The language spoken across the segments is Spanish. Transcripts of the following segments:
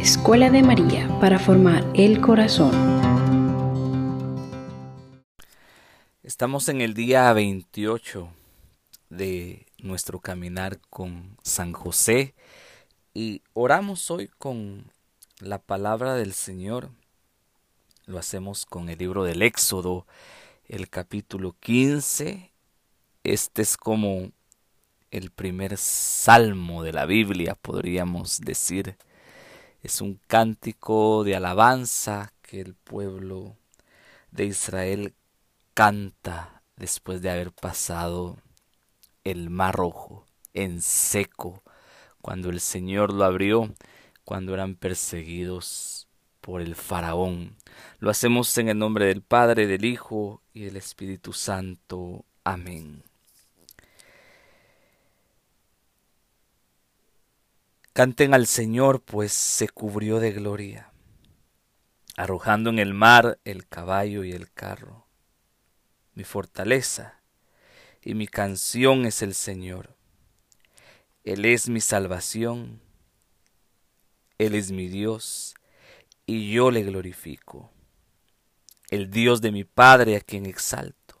Escuela de María para formar el corazón. Estamos en el día 28 de nuestro caminar con San José y oramos hoy con la palabra del Señor. Lo hacemos con el libro del Éxodo, el capítulo 15. Este es como el primer salmo de la Biblia, podríamos decir. Es un cántico de alabanza que el pueblo de Israel canta después de haber pasado el mar rojo en seco, cuando el Señor lo abrió, cuando eran perseguidos por el faraón. Lo hacemos en el nombre del Padre, del Hijo y del Espíritu Santo. Amén. Canten al Señor, pues se cubrió de gloria, arrojando en el mar el caballo y el carro. Mi fortaleza y mi canción es el Señor. Él es mi salvación, Él es mi Dios, y yo le glorifico. El Dios de mi Padre a quien exalto.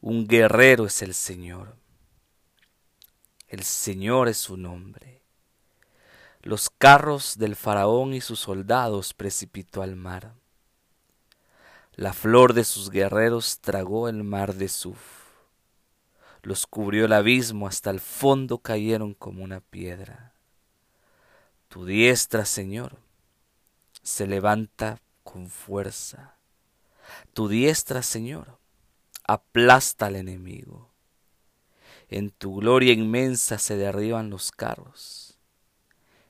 Un guerrero es el Señor. El Señor es su nombre los carros del faraón y sus soldados precipitó al mar. La flor de sus guerreros tragó el mar de Suf. Los cubrió el abismo, hasta el fondo cayeron como una piedra. Tu diestra, Señor, se levanta con fuerza. Tu diestra, Señor, aplasta al enemigo. En tu gloria inmensa se derriban los carros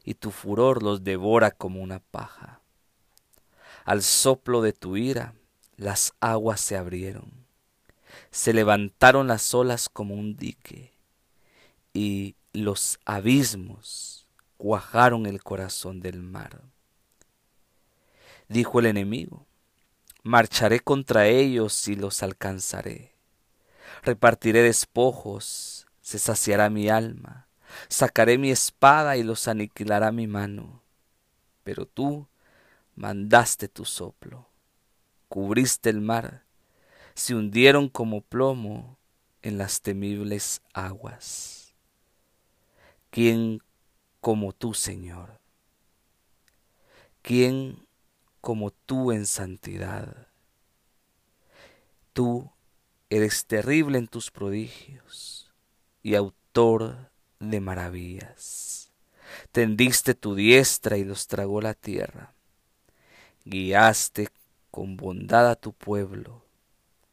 y tu furor los devora como una paja. Al soplo de tu ira las aguas se abrieron, se levantaron las olas como un dique, y los abismos cuajaron el corazón del mar. Dijo el enemigo, marcharé contra ellos y los alcanzaré. Repartiré despojos, se saciará mi alma sacaré mi espada y los aniquilará mi mano. Pero tú mandaste tu soplo, cubriste el mar, se hundieron como plomo en las temibles aguas. ¿Quién como tú, Señor? ¿Quién como tú en santidad? Tú eres terrible en tus prodigios y autor de maravillas. Tendiste tu diestra y los tragó la tierra. Guiaste con bondad a tu pueblo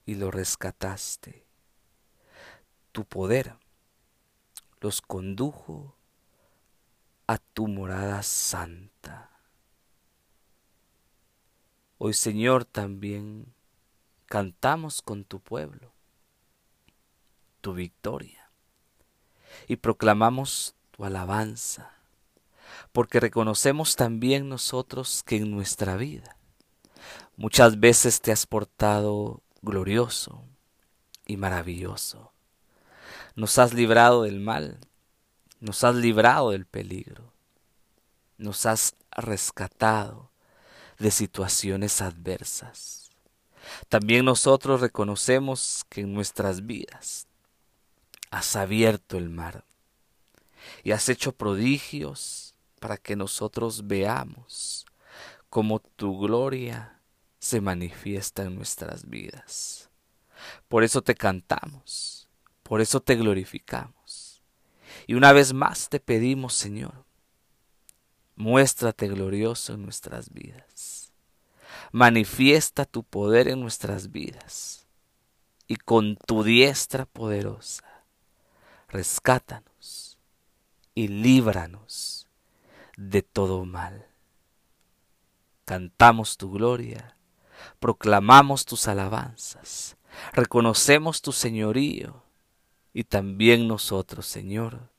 y lo rescataste. Tu poder los condujo a tu morada santa. Hoy Señor también cantamos con tu pueblo tu victoria y proclamamos tu alabanza, porque reconocemos también nosotros que en nuestra vida muchas veces te has portado glorioso y maravilloso. Nos has librado del mal, nos has librado del peligro, nos has rescatado de situaciones adversas. También nosotros reconocemos que en nuestras vidas has abierto el mar y has hecho prodigios para que nosotros veamos cómo tu gloria se manifiesta en nuestras vidas. Por eso te cantamos, por eso te glorificamos. Y una vez más te pedimos, Señor, muéstrate glorioso en nuestras vidas. Manifiesta tu poder en nuestras vidas. Y con tu diestra poderosa rescátanos y líbranos de todo mal. Cantamos tu gloria, proclamamos tus alabanzas, reconocemos tu señorío y también nosotros, Señor,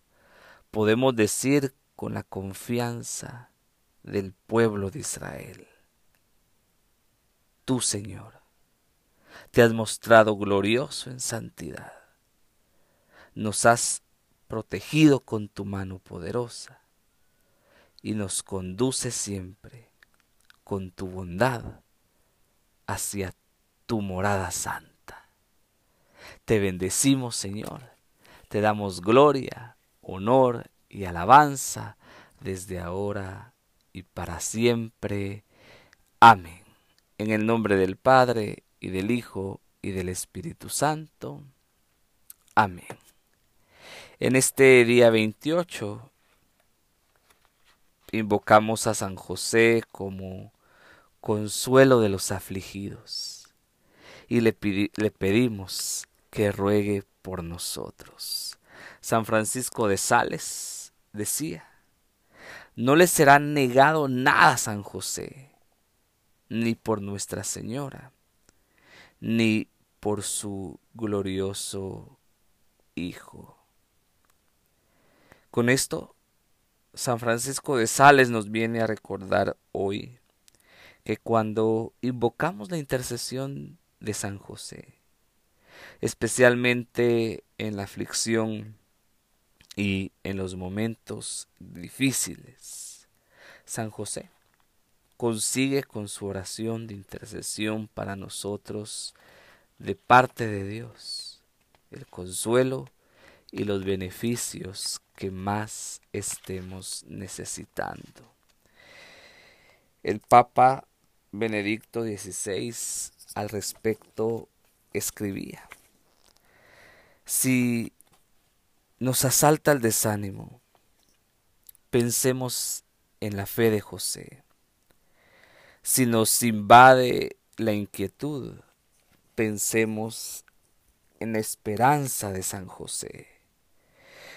podemos decir con la confianza del pueblo de Israel. Tú, Señor, te has mostrado glorioso en santidad nos has protegido con tu mano poderosa y nos conduce siempre con tu bondad hacia tu morada santa. Te bendecimos, Señor. Te damos gloria, honor y alabanza desde ahora y para siempre. Amén. En el nombre del Padre y del Hijo y del Espíritu Santo. Amén. En este día 28 invocamos a San José como consuelo de los afligidos y le, le pedimos que ruegue por nosotros. San Francisco de Sales decía, no le será negado nada a San José, ni por Nuestra Señora, ni por su glorioso Hijo. Con esto, San Francisco de Sales nos viene a recordar hoy que cuando invocamos la intercesión de San José, especialmente en la aflicción y en los momentos difíciles, San José consigue con su oración de intercesión para nosotros de parte de Dios el consuelo y los beneficios que más estemos necesitando. El Papa Benedicto XVI al respecto escribía, si nos asalta el desánimo, pensemos en la fe de José. Si nos invade la inquietud, pensemos en la esperanza de San José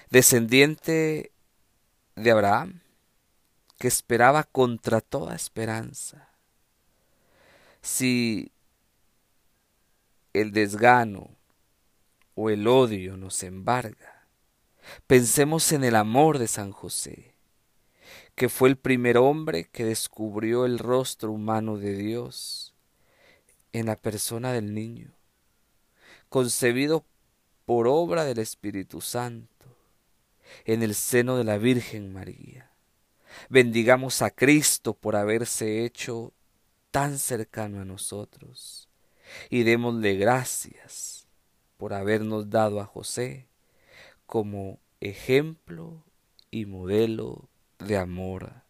descendiente de Abraham, que esperaba contra toda esperanza. Si el desgano o el odio nos embarga, pensemos en el amor de San José, que fue el primer hombre que descubrió el rostro humano de Dios en la persona del niño, concebido por obra del Espíritu Santo en el seno de la Virgen María. Bendigamos a Cristo por haberse hecho tan cercano a nosotros y démosle gracias por habernos dado a José como ejemplo y modelo de amor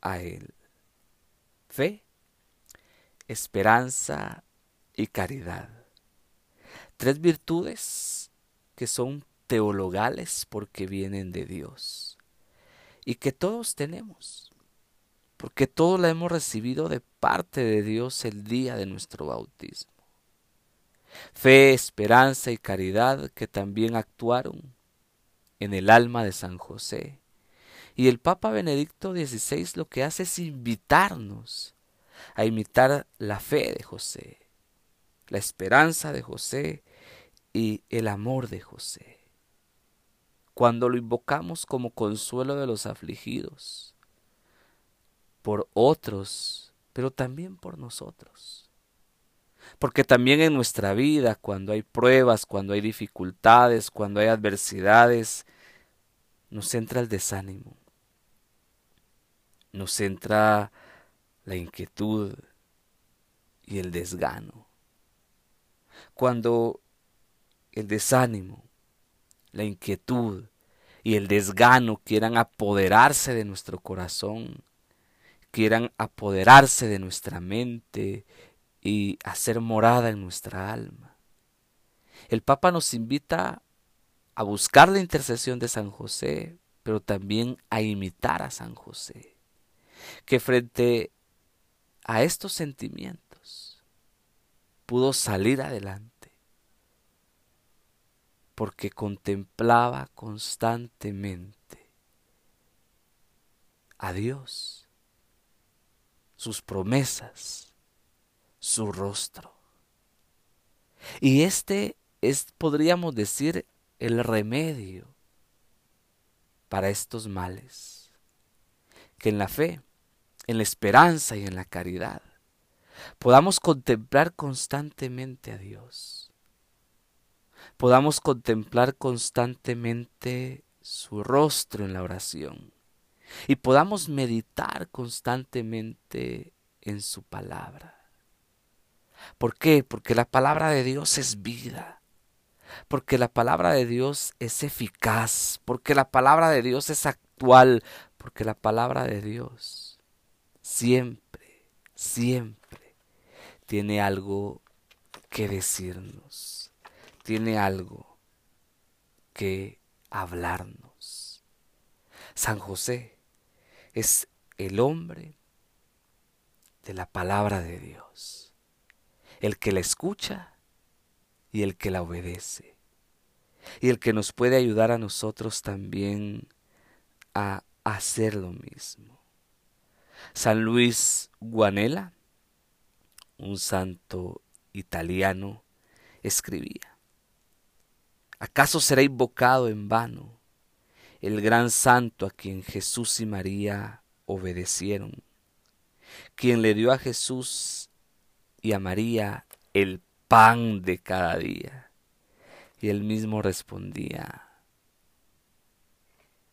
a Él. Fe, esperanza y caridad. Tres virtudes que son teologales porque vienen de Dios y que todos tenemos, porque todos la hemos recibido de parte de Dios el día de nuestro bautismo. Fe, esperanza y caridad que también actuaron en el alma de San José. Y el Papa Benedicto XVI lo que hace es invitarnos a imitar la fe de José, la esperanza de José y el amor de José cuando lo invocamos como consuelo de los afligidos, por otros, pero también por nosotros. Porque también en nuestra vida, cuando hay pruebas, cuando hay dificultades, cuando hay adversidades, nos entra el desánimo, nos entra la inquietud y el desgano. Cuando el desánimo la inquietud y el desgano quieran apoderarse de nuestro corazón, quieran apoderarse de nuestra mente y hacer morada en nuestra alma. El Papa nos invita a buscar la intercesión de San José, pero también a imitar a San José, que frente a estos sentimientos pudo salir adelante porque contemplaba constantemente a Dios, sus promesas, su rostro. Y este es, podríamos decir, el remedio para estos males, que en la fe, en la esperanza y en la caridad podamos contemplar constantemente a Dios podamos contemplar constantemente su rostro en la oración y podamos meditar constantemente en su palabra. ¿Por qué? Porque la palabra de Dios es vida. Porque la palabra de Dios es eficaz. Porque la palabra de Dios es actual. Porque la palabra de Dios siempre, siempre tiene algo que decirnos. Tiene algo que hablarnos. San José es el hombre de la palabra de Dios, el que la escucha y el que la obedece, y el que nos puede ayudar a nosotros también a hacer lo mismo. San Luis Guanela, un santo italiano, escribía, ¿acaso será invocado en vano el gran santo a quien Jesús y María obedecieron? quien le dio a Jesús y a María el pan de cada día. Y él mismo respondía,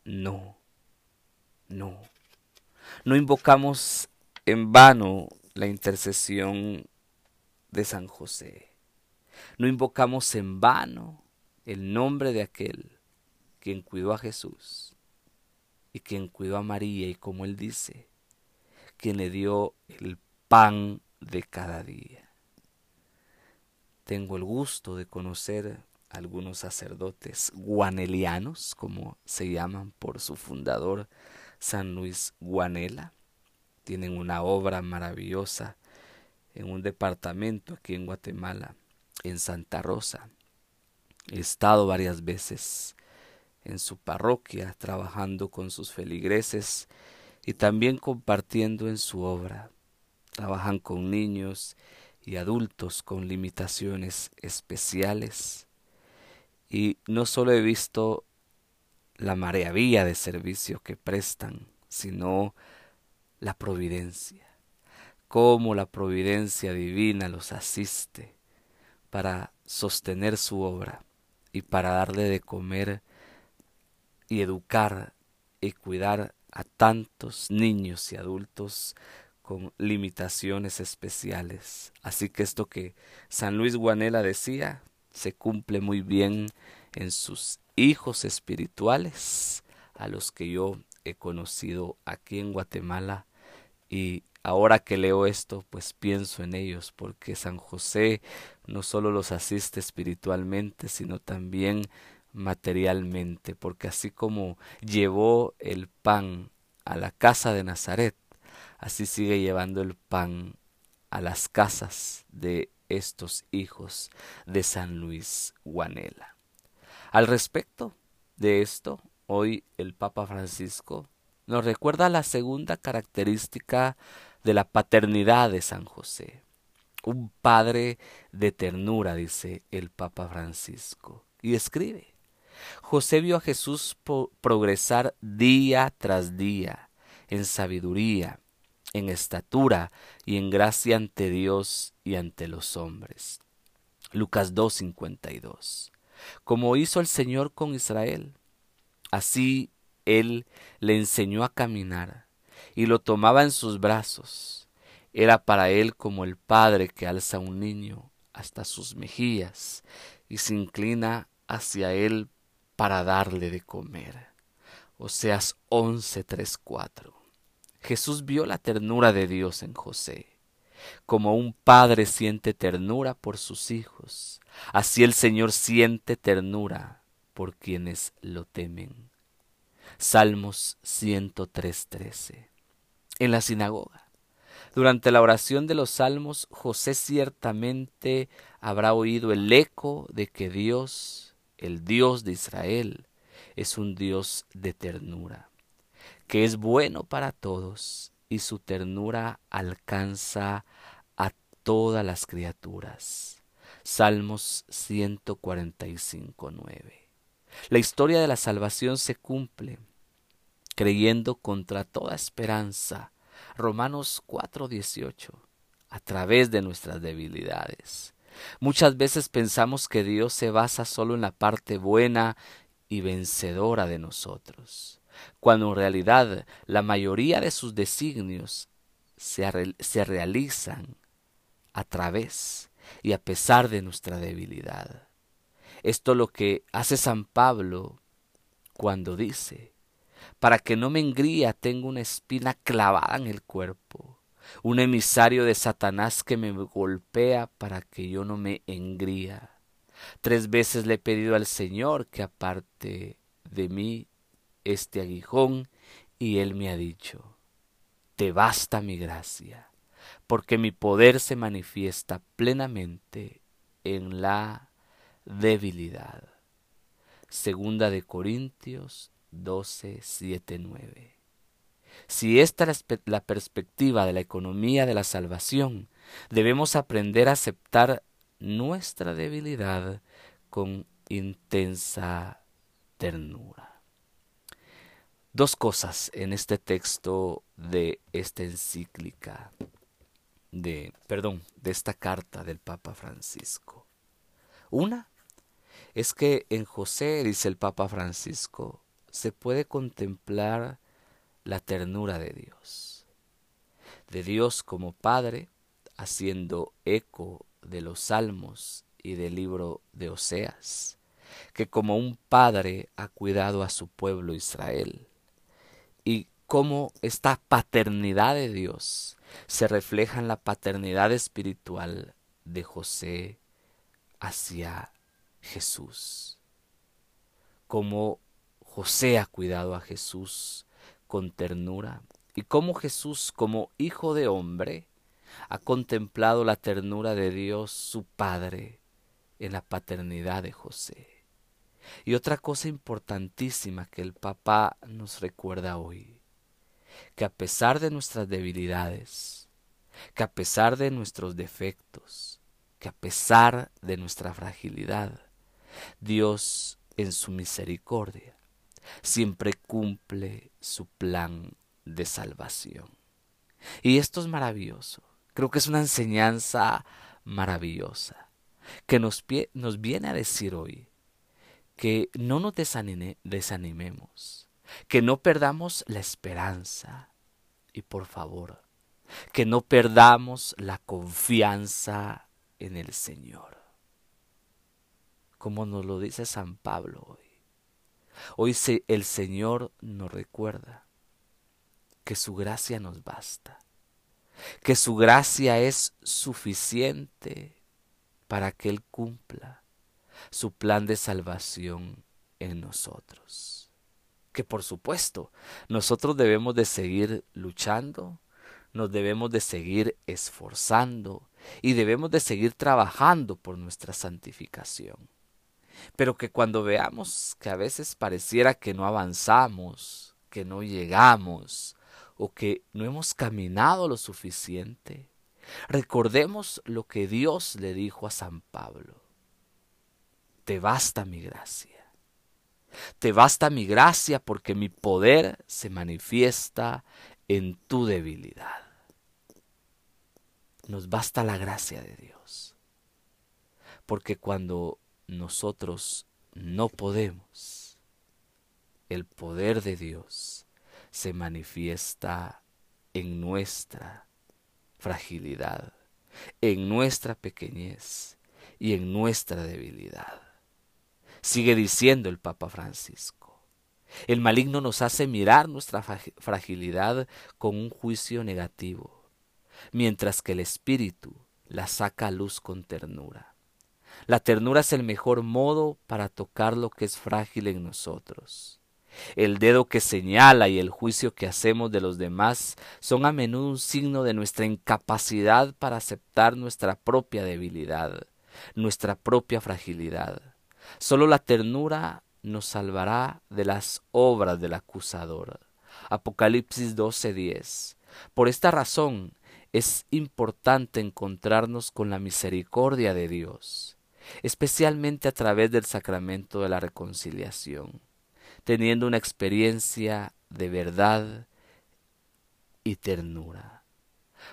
no, no, no invocamos en vano la intercesión de San José. No invocamos en vano el nombre de aquel quien cuidó a Jesús y quien cuidó a María y como él dice, quien le dio el pan de cada día. Tengo el gusto de conocer algunos sacerdotes guanelianos, como se llaman por su fundador, San Luis Guanela. Tienen una obra maravillosa en un departamento aquí en Guatemala, en Santa Rosa. He estado varias veces en su parroquia trabajando con sus feligreses y también compartiendo en su obra. Trabajan con niños y adultos con limitaciones especiales. Y no solo he visto la maravilla de servicio que prestan, sino la providencia, cómo la providencia divina los asiste para sostener su obra y para darle de comer y educar y cuidar a tantos niños y adultos con limitaciones especiales. Así que esto que San Luis Guanela decía se cumple muy bien en sus hijos espirituales, a los que yo he conocido aquí en Guatemala y ahora que leo esto, pues pienso en ellos, porque San José no solo los asiste espiritualmente, sino también materialmente, porque así como llevó el pan a la casa de Nazaret, así sigue llevando el pan a las casas de estos hijos de San Luis Guanela. Al respecto de esto, hoy el Papa Francisco nos recuerda la segunda característica de la paternidad de San José. Un padre de ternura, dice el Papa Francisco, y escribe, José vio a Jesús progresar día tras día en sabiduría, en estatura y en gracia ante Dios y ante los hombres. Lucas 2.52. Como hizo el Señor con Israel, así Él le enseñó a caminar y lo tomaba en sus brazos. Era para Él como el Padre que alza un niño hasta sus mejillas y se inclina hacia Él para darle de comer. Oseas 11:34. Jesús vio la ternura de Dios en José. Como un padre siente ternura por sus hijos, así el Señor siente ternura por quienes lo temen. Salmos 103:13. En la sinagoga. Durante la oración de los salmos, José ciertamente habrá oído el eco de que Dios el Dios de Israel es un Dios de ternura, que es bueno para todos y su ternura alcanza a todas las criaturas. Salmos 145, 9. La historia de la salvación se cumple creyendo contra toda esperanza. Romanos 4:18, a través de nuestras debilidades. Muchas veces pensamos que Dios se basa solo en la parte buena y vencedora de nosotros. cuando en realidad la mayoría de sus designios se, se realizan a través y a pesar de nuestra debilidad. Esto es lo que hace San Pablo cuando dice, para que no me engría tengo una espina clavada en el cuerpo, un emisario de Satanás que me golpea para que yo no me engría. Tres veces le he pedido al Señor que aparte de mí este aguijón, y él me ha dicho, te basta mi gracia, porque mi poder se manifiesta plenamente en la debilidad. Segunda de Corintios 12, 7, 9. Si esta es la perspectiva de la economía de la salvación, debemos aprender a aceptar nuestra debilidad con intensa ternura. Dos cosas en este texto de esta encíclica, de, perdón, de esta carta del Papa Francisco. Una es que en José, dice el Papa Francisco, se puede contemplar la ternura de Dios. De Dios como Padre, haciendo eco de los salmos y del libro de Oseas, que como un padre ha cuidado a su pueblo Israel, y cómo esta paternidad de Dios se refleja en la paternidad espiritual de José hacia Jesús. Cómo José ha cuidado a Jesús con ternura y cómo Jesús como hijo de hombre ha contemplado la ternura de Dios su Padre en la paternidad de José. Y otra cosa importantísima que el Papa nos recuerda hoy, que a pesar de nuestras debilidades, que a pesar de nuestros defectos, que a pesar de nuestra fragilidad, Dios en su misericordia siempre cumple su plan de salvación. Y esto es maravilloso, Creo que es una enseñanza maravillosa que nos, nos viene a decir hoy que no nos desanimemos, que no perdamos la esperanza y por favor, que no perdamos la confianza en el Señor. Como nos lo dice San Pablo hoy. Hoy el Señor nos recuerda que su gracia nos basta que su gracia es suficiente para que Él cumpla su plan de salvación en nosotros. Que por supuesto nosotros debemos de seguir luchando, nos debemos de seguir esforzando y debemos de seguir trabajando por nuestra santificación. Pero que cuando veamos que a veces pareciera que no avanzamos, que no llegamos, o que no hemos caminado lo suficiente, recordemos lo que Dios le dijo a San Pablo. Te basta mi gracia. Te basta mi gracia porque mi poder se manifiesta en tu debilidad. Nos basta la gracia de Dios. Porque cuando nosotros no podemos, el poder de Dios se manifiesta en nuestra fragilidad, en nuestra pequeñez y en nuestra debilidad. Sigue diciendo el Papa Francisco. El maligno nos hace mirar nuestra fragilidad con un juicio negativo, mientras que el Espíritu la saca a luz con ternura. La ternura es el mejor modo para tocar lo que es frágil en nosotros. El dedo que señala y el juicio que hacemos de los demás son a menudo un signo de nuestra incapacidad para aceptar nuestra propia debilidad, nuestra propia fragilidad. Solo la ternura nos salvará de las obras del acusador. Apocalipsis 12:10. Por esta razón es importante encontrarnos con la misericordia de Dios, especialmente a través del sacramento de la reconciliación teniendo una experiencia de verdad y ternura.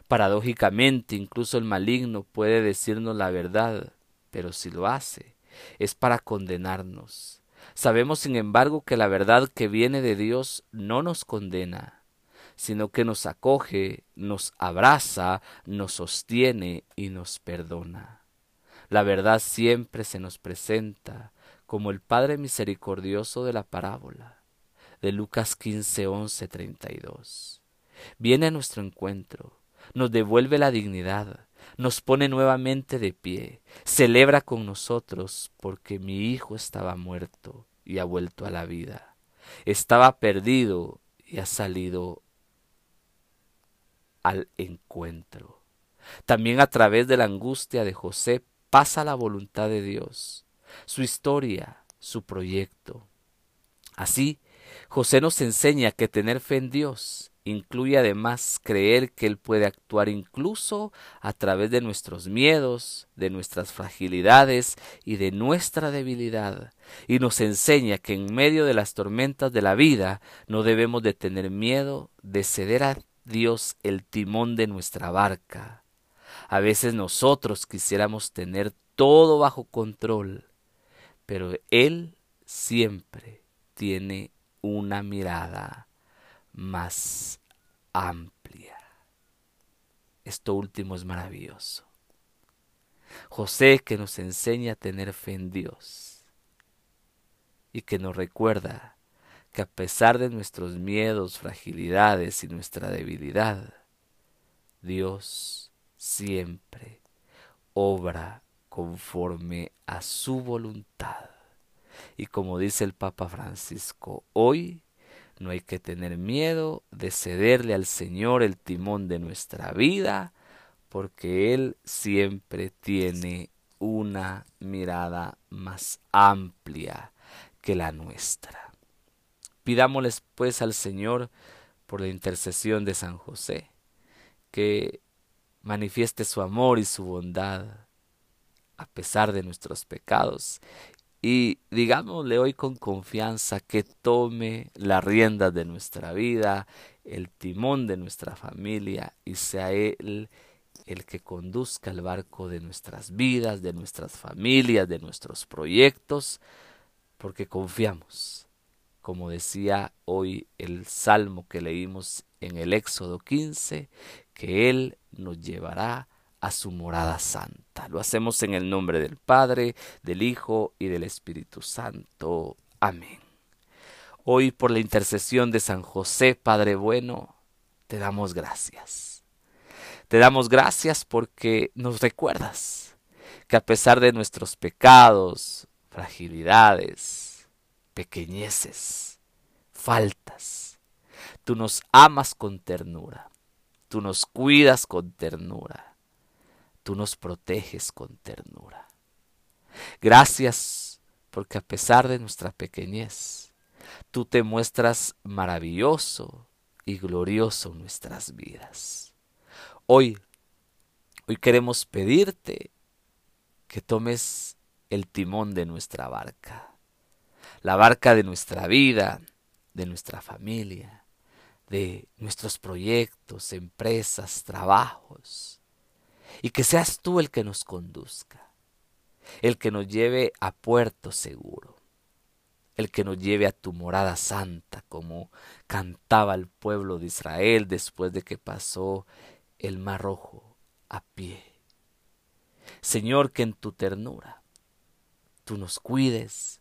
Paradójicamente, incluso el maligno puede decirnos la verdad, pero si lo hace, es para condenarnos, Sabemos, sin embargo, que la verdad que viene de Dios no nos condena, sino que nos acoge, nos abraza, nos sostiene y nos perdona. La verdad siempre se nos presenta como el Padre misericordioso de la parábola de Lucas 15, 11, 32. Viene a nuestro encuentro, nos devuelve la dignidad, nos pone nuevamente de pie, celebra con nosotros porque mi hijo estaba muerto y ha vuelto a la vida, estaba perdido y ha salido al encuentro. También a través de la angustia de José pasa la voluntad de Dios, su historia, su proyecto. Así, José nos enseña que tener fe en Dios incluye además creer que Él puede actuar incluso a través de nuestros miedos, de nuestras fragilidades y de nuestra debilidad, y nos enseña que en medio de las tormentas de la vida no debemos de tener miedo de ceder a Dios el timón de nuestra barca. A veces nosotros quisiéramos tener todo bajo control, pero Él siempre tiene una mirada más amplia. Esto último es maravilloso. José que nos enseña a tener fe en Dios y que nos recuerda que a pesar de nuestros miedos, fragilidades y nuestra debilidad, Dios siempre obra conforme a su voluntad. Y como dice el Papa Francisco, hoy no hay que tener miedo de cederle al Señor el timón de nuestra vida, porque Él siempre tiene una mirada más amplia que la nuestra. Pidámosles pues al Señor por la intercesión de San José, que manifieste su amor y su bondad a pesar de nuestros pecados. Y digámosle hoy con confianza que tome las riendas de nuestra vida, el timón de nuestra familia y sea Él el que conduzca el barco de nuestras vidas, de nuestras familias, de nuestros proyectos, porque confiamos, como decía hoy el salmo que leímos en el Éxodo 15, que Él nos llevará a su morada santa. Lo hacemos en el nombre del Padre, del Hijo y del Espíritu Santo. Amén. Hoy por la intercesión de San José, Padre bueno, te damos gracias. Te damos gracias porque nos recuerdas que a pesar de nuestros pecados, fragilidades, pequeñeces, faltas, tú nos amas con ternura, tú nos cuidas con ternura tú nos proteges con ternura. Gracias porque a pesar de nuestra pequeñez, tú te muestras maravilloso y glorioso en nuestras vidas. Hoy, hoy queremos pedirte que tomes el timón de nuestra barca, la barca de nuestra vida, de nuestra familia, de nuestros proyectos, empresas, trabajos y que seas tú el que nos conduzca, el que nos lleve a puerto seguro, el que nos lleve a tu morada santa, como cantaba el pueblo de Israel después de que pasó el mar rojo a pie. Señor, que en tu ternura tú nos cuides,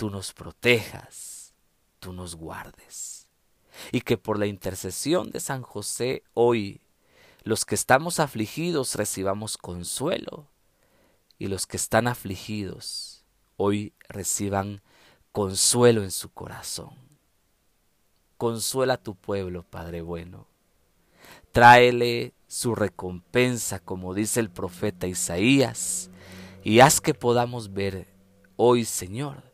tú nos protejas, tú nos guardes, y que por la intercesión de San José hoy los que estamos afligidos recibamos consuelo y los que están afligidos hoy reciban consuelo en su corazón. Consuela a tu pueblo, Padre bueno. Tráele su recompensa, como dice el profeta Isaías, y haz que podamos ver hoy, Señor,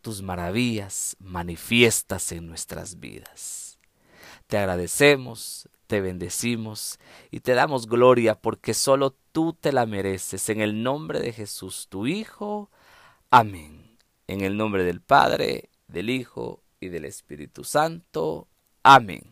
tus maravillas manifiestas en nuestras vidas. Te agradecemos, te bendecimos y te damos gloria porque solo tú te la mereces. En el nombre de Jesús, tu Hijo. Amén. En el nombre del Padre, del Hijo y del Espíritu Santo. Amén.